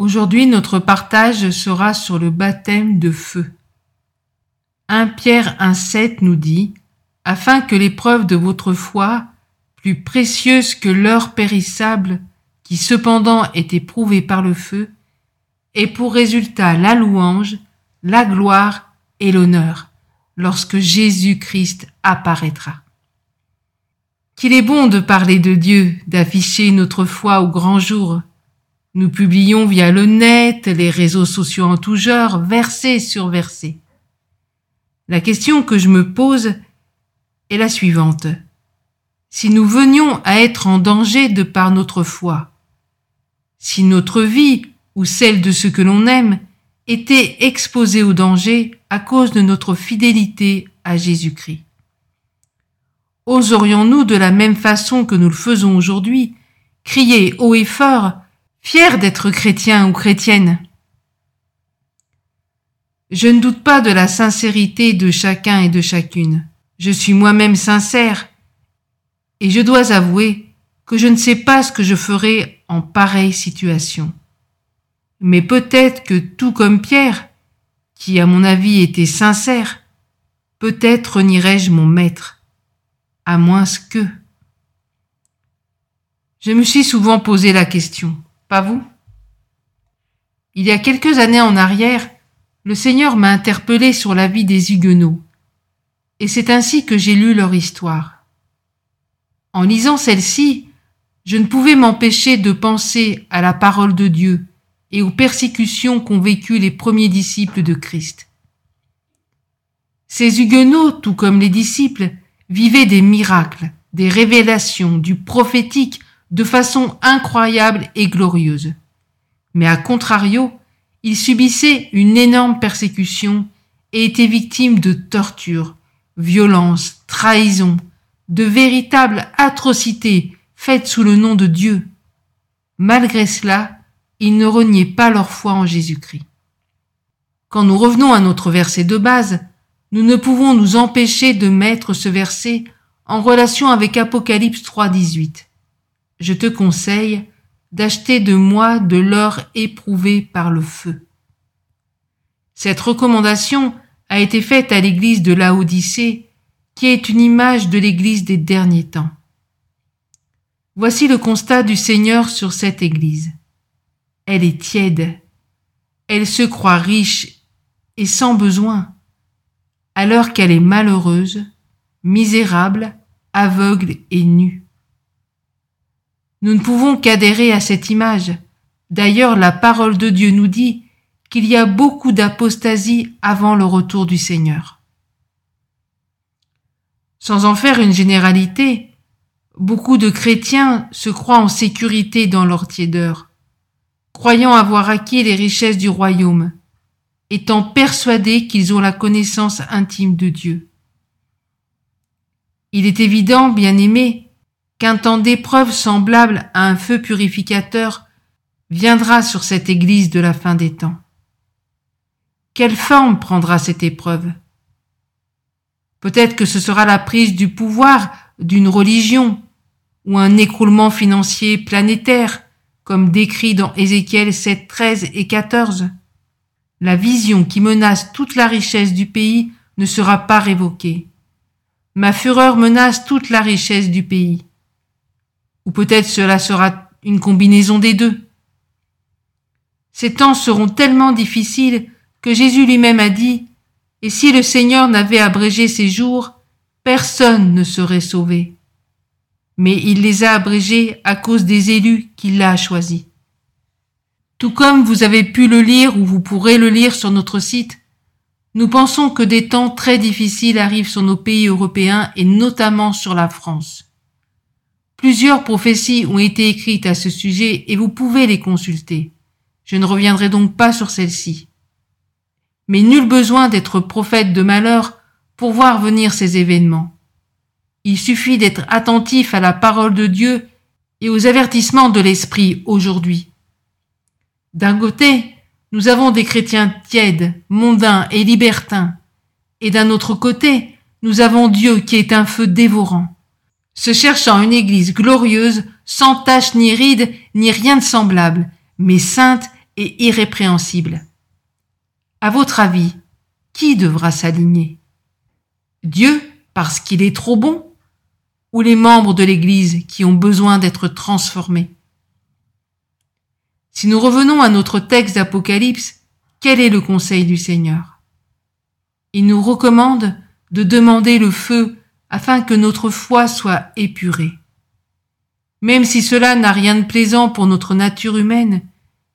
Aujourd'hui, notre partage sera sur le baptême de feu. 1 Pierre 1,7 nous dit Afin que l'épreuve de votre foi, plus précieuse que l'or périssable, qui cependant est éprouvée par le feu, ait pour résultat la louange, la gloire et l'honneur lorsque Jésus-Christ apparaîtra. Qu'il est bon de parler de Dieu, d'afficher notre foi au grand jour. Nous publions via le net, les réseaux sociaux en tout genre, verset sur verset. La question que je me pose est la suivante. Si nous venions à être en danger de par notre foi, si notre vie ou celle de ceux que l'on aime était exposée au danger à cause de notre fidélité à Jésus-Christ? Oserions-nous de la même façon que nous le faisons aujourd'hui crier haut et fort, fiers d'être chrétiens ou chrétiennes Je ne doute pas de la sincérité de chacun et de chacune. Je suis moi-même sincère et je dois avouer que je ne sais pas ce que je ferai en pareille situation. Mais peut-être que tout comme Pierre, qui à mon avis était sincère, peut-être renierai-je mon maître, à moins que. Je me suis souvent posé la question, pas vous Il y a quelques années en arrière, le Seigneur m'a interpellé sur la vie des Huguenots, et c'est ainsi que j'ai lu leur histoire. En lisant celle-ci, je ne pouvais m'empêcher de penser à la parole de Dieu et aux persécutions qu'ont vécues les premiers disciples de Christ. Ces Huguenots, tout comme les disciples, vivaient des miracles, des révélations, du prophétique de façon incroyable et glorieuse. Mais à contrario, ils subissaient une énorme persécution et étaient victimes de tortures, violences, trahisons, de véritables atrocités faites sous le nom de Dieu. Malgré cela, ils ne reniaient pas leur foi en Jésus-Christ. Quand nous revenons à notre verset de base, nous ne pouvons nous empêcher de mettre ce verset en relation avec Apocalypse 3.18. Je te conseille d'acheter de moi de l'or éprouvé par le feu. Cette recommandation a été faite à l'église de Laodicée, qui est une image de l'église des derniers temps. Voici le constat du Seigneur sur cette église. Elle est tiède. Elle se croit riche et sans besoin, alors qu'elle est malheureuse, misérable, aveugle et nue. Nous ne pouvons qu'adhérer à cette image. D'ailleurs, la parole de Dieu nous dit qu'il y a beaucoup d'apostasie avant le retour du Seigneur. Sans en faire une généralité, beaucoup de chrétiens se croient en sécurité dans leur tiédeur croyant avoir acquis les richesses du royaume, étant persuadés qu'ils ont la connaissance intime de Dieu. Il est évident, bien aimé, qu'un temps d'épreuve semblable à un feu purificateur viendra sur cette Église de la fin des temps. Quelle forme prendra cette épreuve? Peut-être que ce sera la prise du pouvoir d'une religion ou un écroulement financier planétaire comme décrit dans Ézéchiel 7, 13 et 14. La vision qui menace toute la richesse du pays ne sera pas révoquée. Ma fureur menace toute la richesse du pays. Ou peut-être cela sera une combinaison des deux. Ces temps seront tellement difficiles que Jésus lui-même a dit, Et si le Seigneur n'avait abrégé ces jours, personne ne serait sauvé mais il les a abrégés à cause des élus qu'il a choisis. Tout comme vous avez pu le lire ou vous pourrez le lire sur notre site, nous pensons que des temps très difficiles arrivent sur nos pays européens et notamment sur la France. Plusieurs prophéties ont été écrites à ce sujet et vous pouvez les consulter. Je ne reviendrai donc pas sur celles-ci. Mais nul besoin d'être prophète de malheur pour voir venir ces événements. Il suffit d'être attentif à la parole de Dieu et aux avertissements de l'Esprit aujourd'hui. D'un côté, nous avons des chrétiens tièdes, mondains et libertins, et d'un autre côté, nous avons Dieu qui est un feu dévorant, se cherchant une église glorieuse, sans tache ni ride, ni rien de semblable, mais sainte et irrépréhensible. À votre avis, qui devra s'aligner? Dieu parce qu'il est trop bon? Ou les membres de l'Église qui ont besoin d'être transformés? Si nous revenons à notre texte d'Apocalypse, quel est le conseil du Seigneur? Il nous recommande de demander le feu afin que notre foi soit épurée. Même si cela n'a rien de plaisant pour notre nature humaine,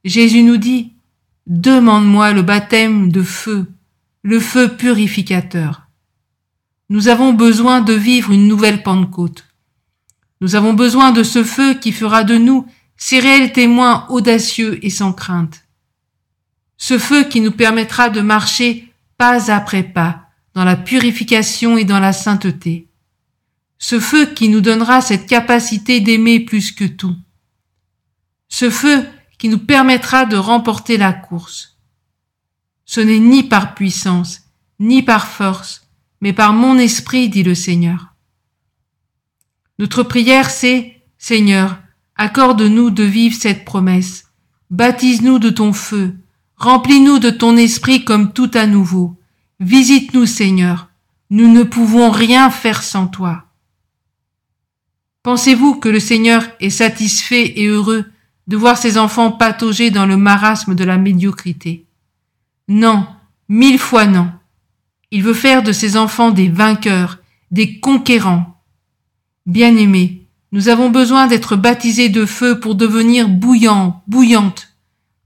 Jésus nous dit, Demande-moi le baptême de feu, le feu purificateur. Nous avons besoin de vivre une nouvelle Pentecôte. Nous avons besoin de ce feu qui fera de nous ces réels témoins audacieux et sans crainte. Ce feu qui nous permettra de marcher pas après pas dans la purification et dans la sainteté. Ce feu qui nous donnera cette capacité d'aimer plus que tout. Ce feu qui nous permettra de remporter la course. Ce n'est ni par puissance, ni par force, mais par mon esprit, dit le Seigneur. Notre prière, c'est, Seigneur, accorde-nous de vivre cette promesse. Baptise-nous de ton feu. Remplis-nous de ton esprit comme tout à nouveau. Visite-nous, Seigneur. Nous ne pouvons rien faire sans toi. Pensez-vous que le Seigneur est satisfait et heureux de voir ses enfants patauger dans le marasme de la médiocrité? Non, mille fois non. Il veut faire de ses enfants des vainqueurs, des conquérants. Bien-aimés, nous avons besoin d'être baptisés de feu pour devenir bouillants, bouillantes.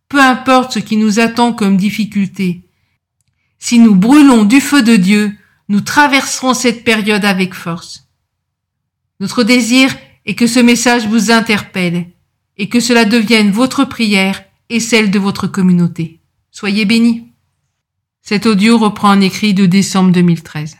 Peu importe ce qui nous attend comme difficulté. Si nous brûlons du feu de Dieu, nous traverserons cette période avec force. Notre désir est que ce message vous interpelle et que cela devienne votre prière et celle de votre communauté. Soyez bénis. Cet audio reprend un écrit de décembre 2013.